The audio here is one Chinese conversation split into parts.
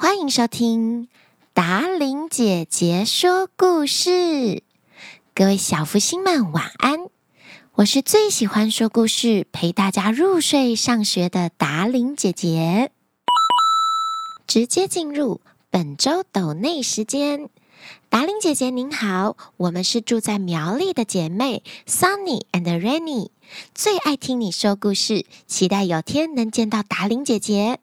欢迎收听达伶姐姐说故事。各位小福星们，晚安！我是最喜欢说故事、陪大家入睡、上学的达伶姐姐。直接进入本周抖内时间。达伶姐姐您好，我们是住在苗栗的姐妹 Sunny and Rainy。最爱听你说故事，期待有天能见到达玲姐姐。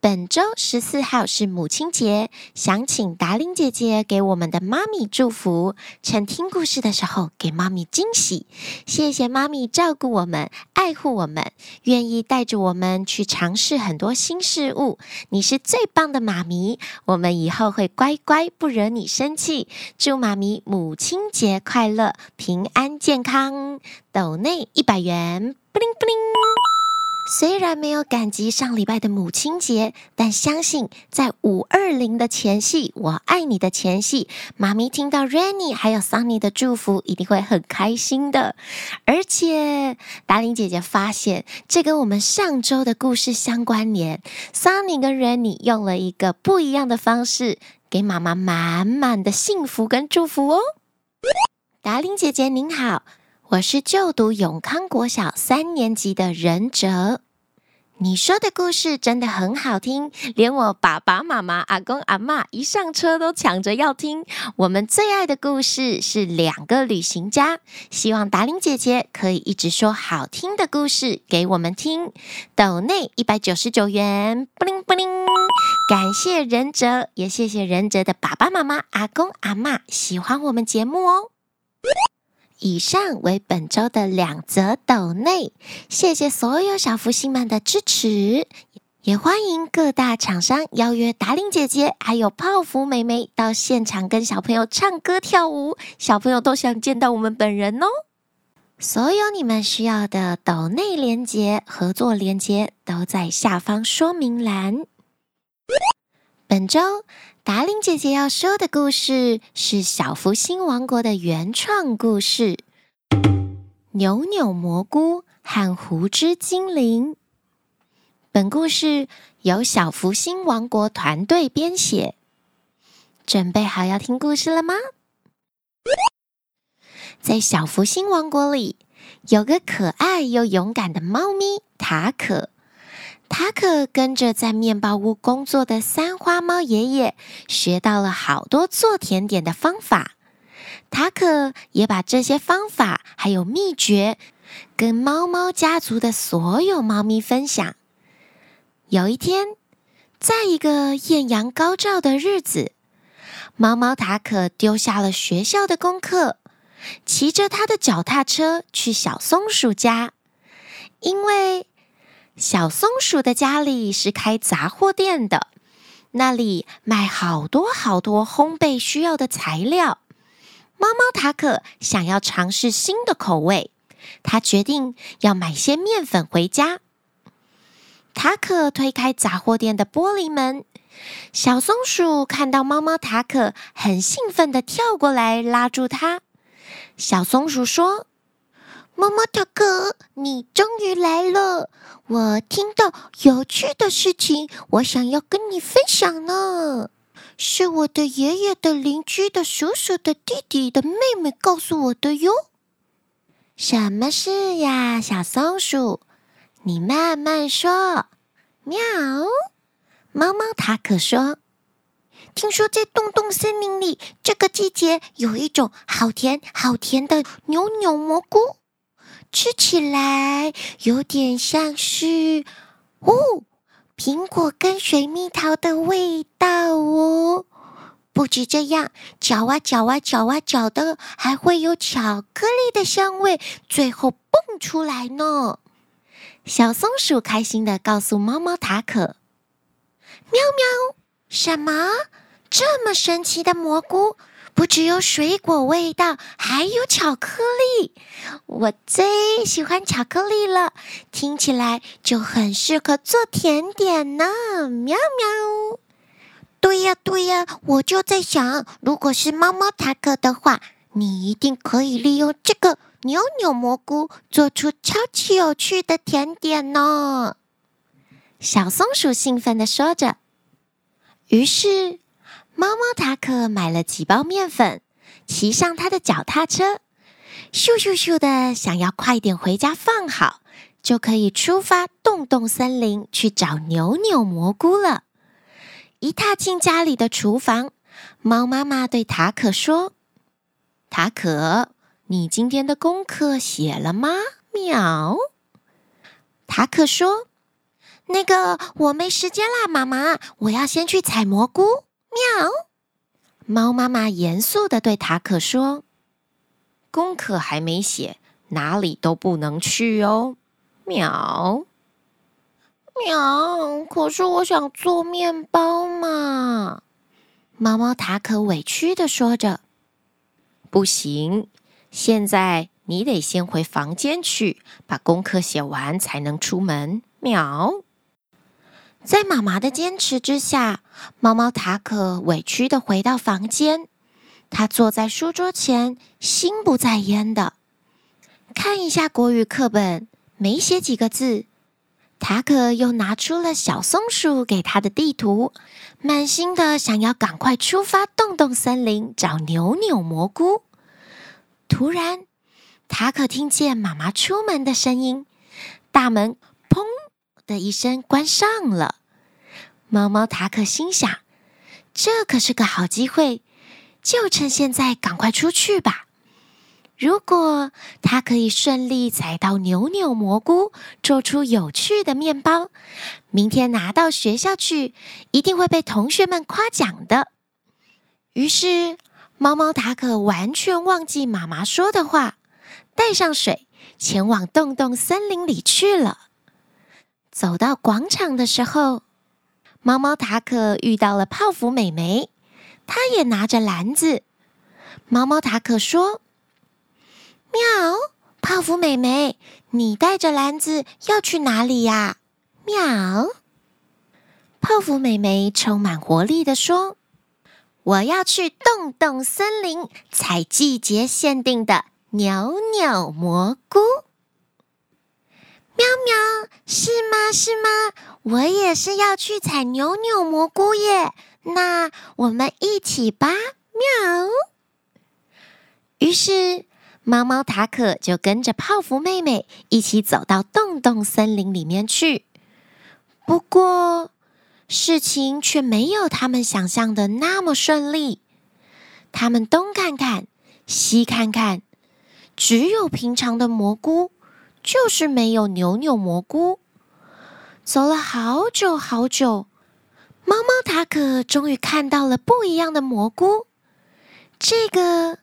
本周十四号是母亲节，想请达玲姐姐给我们的妈咪祝福，趁听故事的时候给妈咪惊喜。谢谢妈咪照顾我们，爱护我们，愿意带着我们去尝试很多新事物。你是最棒的妈咪，我们以后会乖乖不惹你生气。祝妈咪母亲节快乐，平安健康。抖内一百元，布灵布灵。虽然没有赶及上礼拜的母亲节，但相信在五二零的前夕，我爱你的前夕，妈咪听到 Rainy 还有 Sunny 的祝福，一定会很开心的。而且达伶姐姐发现，这跟我们上周的故事相关联。Sunny 跟 Rainy 用了一个不一样的方式，给妈妈满满的幸福跟祝福哦。达伶姐姐您好。我是就读永康国小三年级的仁哲，你说的故事真的很好听，连我爸爸妈妈、阿公阿嬷一上车都抢着要听。我们最爱的故事是两个旅行家，希望达玲姐姐可以一直说好听的故事给我们听。抖内一百九十九元，布灵布灵，感谢仁哲，也谢谢仁哲的爸爸妈妈、阿公阿嬷喜欢我们节目哦。以上为本周的两则抖内，谢谢所有小福星们的支持，也欢迎各大厂商邀约达令姐姐还有泡芙妹妹到现场跟小朋友唱歌跳舞，小朋友都想见到我们本人哦。所有你们需要的抖内连接、合作连接都在下方说明栏。本周。达令姐姐要说的故事是小福星王国的原创故事《扭扭蘑菇和胡之精灵》。本故事由小福星王国团队编写。准备好要听故事了吗？在小福星王国里，有个可爱又勇敢的猫咪塔可。塔可跟着在面包屋工作的三花猫爷爷学到了好多做甜点的方法。塔可也把这些方法还有秘诀跟猫猫家族的所有猫咪分享。有一天，在一个艳阳高照的日子，猫猫塔可丢下了学校的功课，骑着他的脚踏车去小松鼠家，因为。小松鼠的家里是开杂货店的，那里卖好多好多烘焙需要的材料。猫猫塔可想要尝试新的口味，他决定要买些面粉回家。塔可推开杂货店的玻璃门，小松鼠看到猫猫塔可，很兴奋地跳过来拉住它。小松鼠说。猫猫塔可，你终于来了！我听到有趣的事情，我想要跟你分享呢。是我的爷爷的邻居的叔叔的弟弟的妹妹告诉我的哟。什么事呀，小松鼠？你慢慢说。喵！猫猫塔可说：“听说在洞洞森林里，这个季节有一种好甜好甜的扭扭蘑菇。”吃起来有点像是哦，苹果跟水蜜桃的味道哦。不止这样，嚼啊嚼啊嚼啊嚼的，还会有巧克力的香味，最后蹦出来呢。小松鼠开心地告诉猫猫塔可：“喵喵，什么这么神奇的蘑菇？”不只有水果味道，还有巧克力。我最喜欢巧克力了，听起来就很适合做甜点呢。喵喵！对呀对呀，我就在想，如果是猫猫塔可的话，你一定可以利用这个扭扭蘑菇做出超级有趣的甜点呢。小松鼠兴奋地说着。于是，猫猫塔可买了几包面粉，骑上他的脚踏车，咻咻咻的，想要快点回家放好，就可以出发洞洞森林去找扭扭蘑菇了。一踏进家里的厨房，猫妈妈对塔可说：“塔可，你今天的功课写了吗？”喵。塔可说。那个，我没时间啦，妈妈，我要先去采蘑菇。喵！猫妈妈严肃地对塔可说：“功课还没写，哪里都不能去哦。”喵！喵！可是我想做面包嘛。猫猫塔可委屈地说着：“不行，现在你得先回房间去，把功课写完才能出门。”喵！在妈妈的坚持之下，猫猫塔可委屈的回到房间。他坐在书桌前，心不在焉的看一下国语课本，没写几个字。塔可又拿出了小松鼠给他的地图，满心的想要赶快出发，洞洞森林找扭扭蘑菇。突然，塔可听见妈妈出门的声音，大门的一声关上了，猫猫塔可心想：“这可是个好机会，就趁现在赶快出去吧。如果它可以顺利采到扭扭蘑菇，做出有趣的面包，明天拿到学校去，一定会被同学们夸奖的。”于是，猫猫塔可完全忘记妈妈说的话，带上水，前往洞洞森林里去了。走到广场的时候，猫猫塔可遇到了泡芙美眉，她也拿着篮子。猫猫塔可说：“喵，泡芙美眉，你带着篮子要去哪里呀？”喵，泡芙美眉充满活力地说：“我要去洞洞森林采季节限定的扭扭蘑菇。”喵喵，是吗？是吗？我也是要去采扭扭蘑菇耶。那我们一起吧。喵。于是，猫猫塔可就跟着泡芙妹妹一起走到洞洞森林里面去。不过，事情却没有他们想象的那么顺利。他们东看看，西看看，只有平常的蘑菇。就是没有扭扭蘑菇。走了好久好久，猫猫塔可终于看到了不一样的蘑菇。这个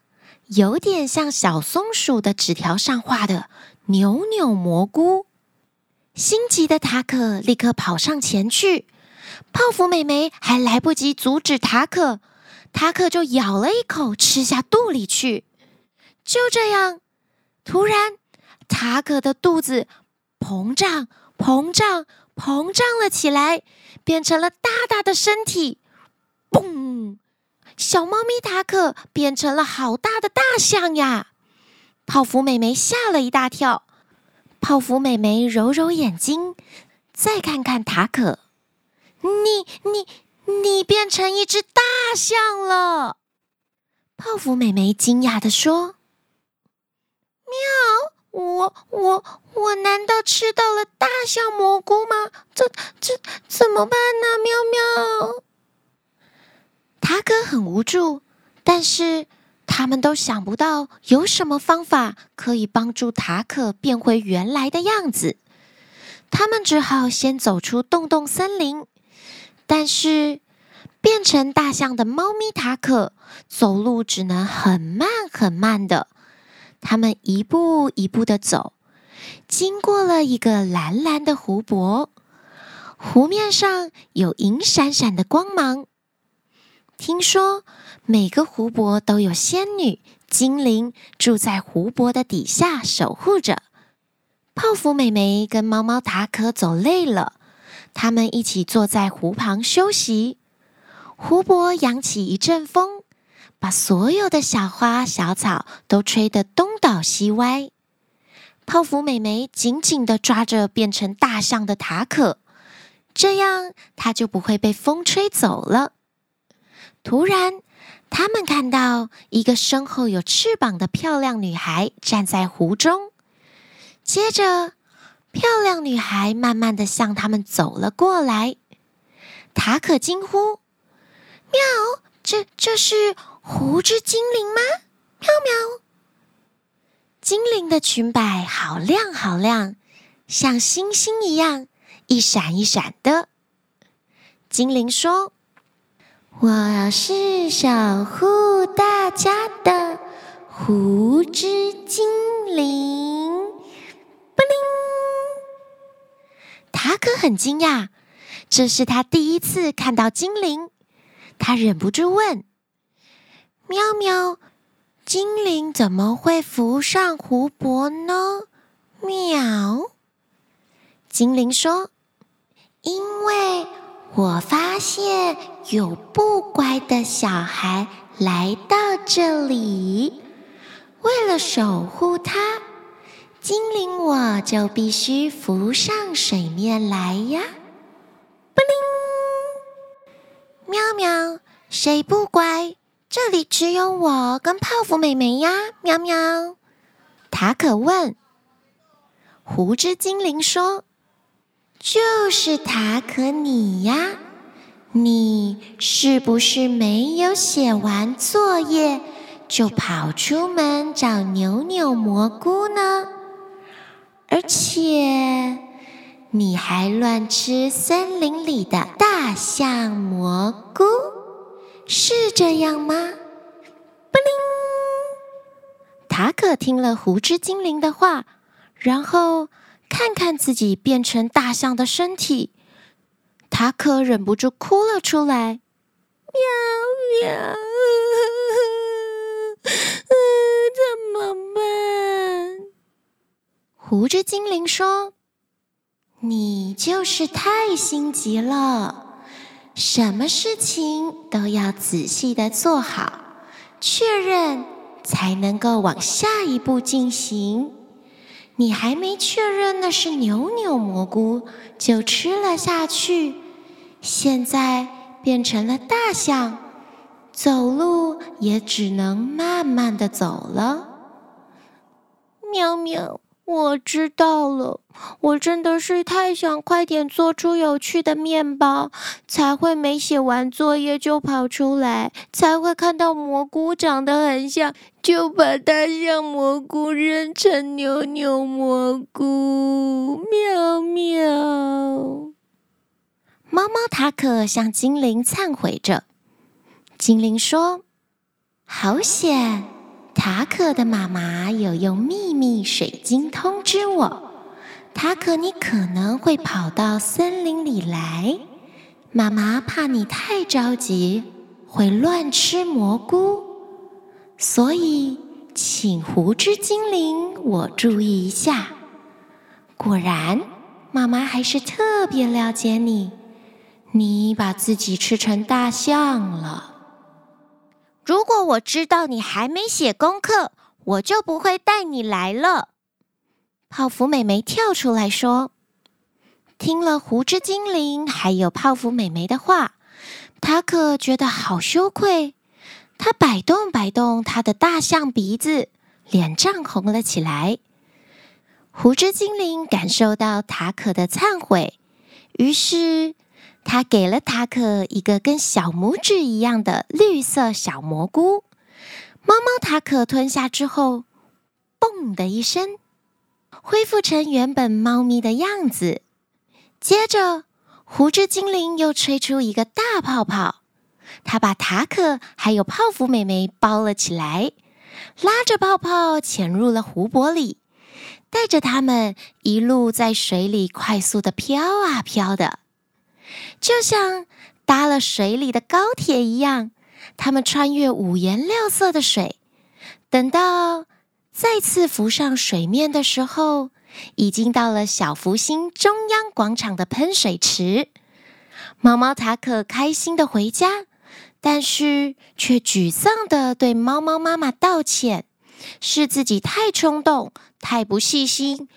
有点像小松鼠的纸条上画的扭扭蘑菇。心急的塔可立刻跑上前去，泡芙妹妹还来不及阻止塔可，塔可就咬了一口吃下肚里去。就这样，突然。塔可的肚子膨胀、膨胀、膨胀了起来，变成了大大的身体。嘣！小猫咪塔可变成了好大的大象呀！泡芙美眉吓了一大跳。泡芙美眉揉揉眼睛，再看看塔可，你、你、你变成一只大象了！泡芙美眉惊讶地说：“喵！”我我我难道吃到了大象蘑菇吗？这这怎么办呢？喵喵！塔可很无助，但是他们都想不到有什么方法可以帮助塔可变回原来的样子。他们只好先走出洞洞森林，但是变成大象的猫咪塔可走路只能很慢很慢的。他们一步一步的走，经过了一个蓝蓝的湖泊，湖面上有银闪闪的光芒。听说每个湖泊都有仙女、精灵住在湖泊的底下守护着。泡芙美眉跟猫猫塔可走累了，他们一起坐在湖旁休息。湖泊扬起一阵风。把所有的小花小草都吹得东倒西歪，泡芙美眉紧紧地抓着变成大象的塔可，这样它就不会被风吹走了。突然，他们看到一个身后有翅膀的漂亮女孩站在湖中。接着，漂亮女孩慢慢地向他们走了过来。塔可惊呼：“喵！这这是湖之精灵吗？”喵喵！精灵的裙摆好亮好亮，像星星一样，一闪一闪的。精灵说：“我是守护大家的湖之精灵。”布灵！塔可很惊讶，这是他第一次看到精灵，他忍不住问：“喵喵，精灵怎么会浮上湖泊呢？”喵！精灵说：“因为。”我发现有不乖的小孩来到这里，为了守护他，精灵我就必须浮上水面来呀！不灵，喵喵，谁不乖？这里只有我跟泡芙妹妹呀！喵喵，塔可问。湖之精灵说。就是塔可你呀，你是不是没有写完作业就跑出门找扭扭蘑菇呢？而且你还乱吃森林里的大象蘑菇，是这样吗？布灵！塔可听了湖之精灵的话，然后。看看自己变成大象的身体，塔可忍不住哭了出来。喵喵，怎么办？湖之精灵说：“你就是太心急了，什么事情都要仔细的做好，确认才能够往下一步进行。”你还没确认那是扭扭蘑菇，就吃了下去，现在变成了大象，走路也只能慢慢的走了。喵喵，我知道了，我真的是太想快点做出有趣的面包，才会没写完作业就跑出来，才会看到蘑菇长得很像。就把大象蘑菇认成扭扭蘑菇，喵喵。猫猫塔可向精灵忏悔着。精灵说：“好险，塔可的妈妈有用秘密水晶通知我，塔可你可能会跑到森林里来。妈妈怕你太着急，会乱吃蘑菇。”所以，请湖之精灵我注意一下。果然，妈妈还是特别了解你。你把自己吃成大象了。如果我知道你还没写功课，我就不会带你来了。泡芙妹妹跳出来说：“听了胡之精灵还有泡芙妹妹的话，塔可觉得好羞愧。”他摆动摆动他的大象鼻子，脸涨红了起来。胡之精灵感受到塔可的忏悔，于是他给了塔可一个跟小拇指一样的绿色小蘑菇。猫猫塔可吞下之后，嘣的一声，恢复成原本猫咪的样子。接着，湖之精灵又吹出一个大泡泡。他把塔可还有泡芙妹妹包了起来，拉着泡泡潜入了湖泊里，带着他们一路在水里快速的飘啊飘的，就像搭了水里的高铁一样。他们穿越五颜六色的水，等到再次浮上水面的时候，已经到了小福星中央广场的喷水池。猫猫塔可开心的回家。但是却沮丧地对猫猫妈妈道歉，是自己太冲动、太不细心，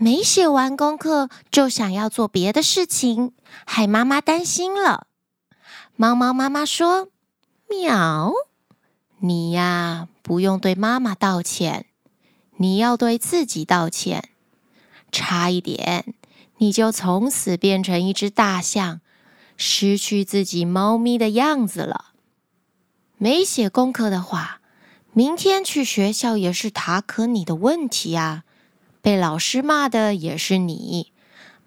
没写完功课就想要做别的事情，害妈妈担心了。猫猫妈妈说：“喵，你呀，不用对妈妈道歉，你要对自己道歉。差一点，你就从此变成一只大象，失去自己猫咪的样子了。没写功课的话，明天去学校也是塔可你的问题啊！被老师骂的也是你，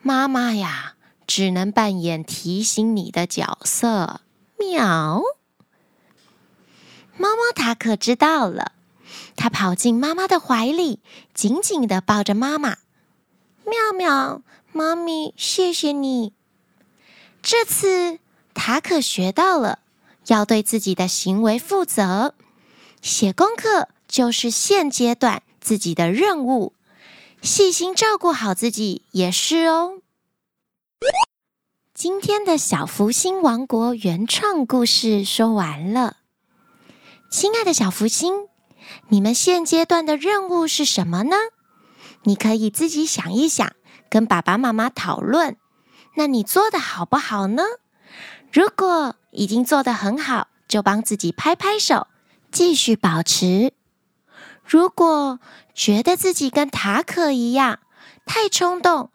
妈妈呀，只能扮演提醒你的角色。喵，猫猫塔可知道了，它跑进妈妈的怀里，紧紧地抱着妈妈。妙妙，妈咪，谢谢你。这次塔可学到了，要对自己的行为负责。写功课就是现阶段自己的任务，细心照顾好自己也是哦。今天的小福星王国原创故事说完了。亲爱的小福星，你们现阶段的任务是什么呢？你可以自己想一想，跟爸爸妈妈讨论。那你做的好不好呢？如果已经做得很好，就帮自己拍拍手，继续保持。如果觉得自己跟塔可一样，太冲动，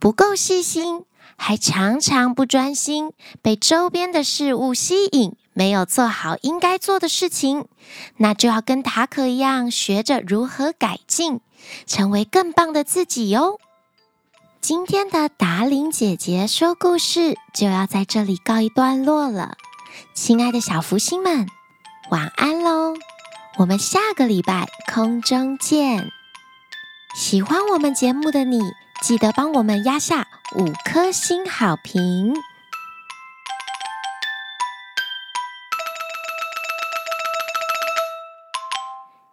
不够细心，还常常不专心，被周边的事物吸引，没有做好应该做的事情，那就要跟塔可一样，学着如何改进。成为更棒的自己哟！今天的达伶姐姐说故事就要在这里告一段落了，亲爱的小福星们，晚安喽！我们下个礼拜空中见！喜欢我们节目的你，记得帮我们压下五颗星好评。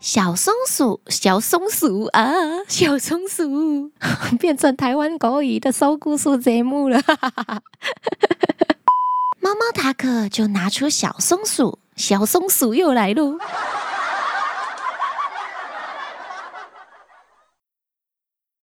小松鼠，小松鼠啊，小松鼠 变成台湾国语的说故事节目了。猫猫塔可就拿出小松鼠，小松鼠又来喽。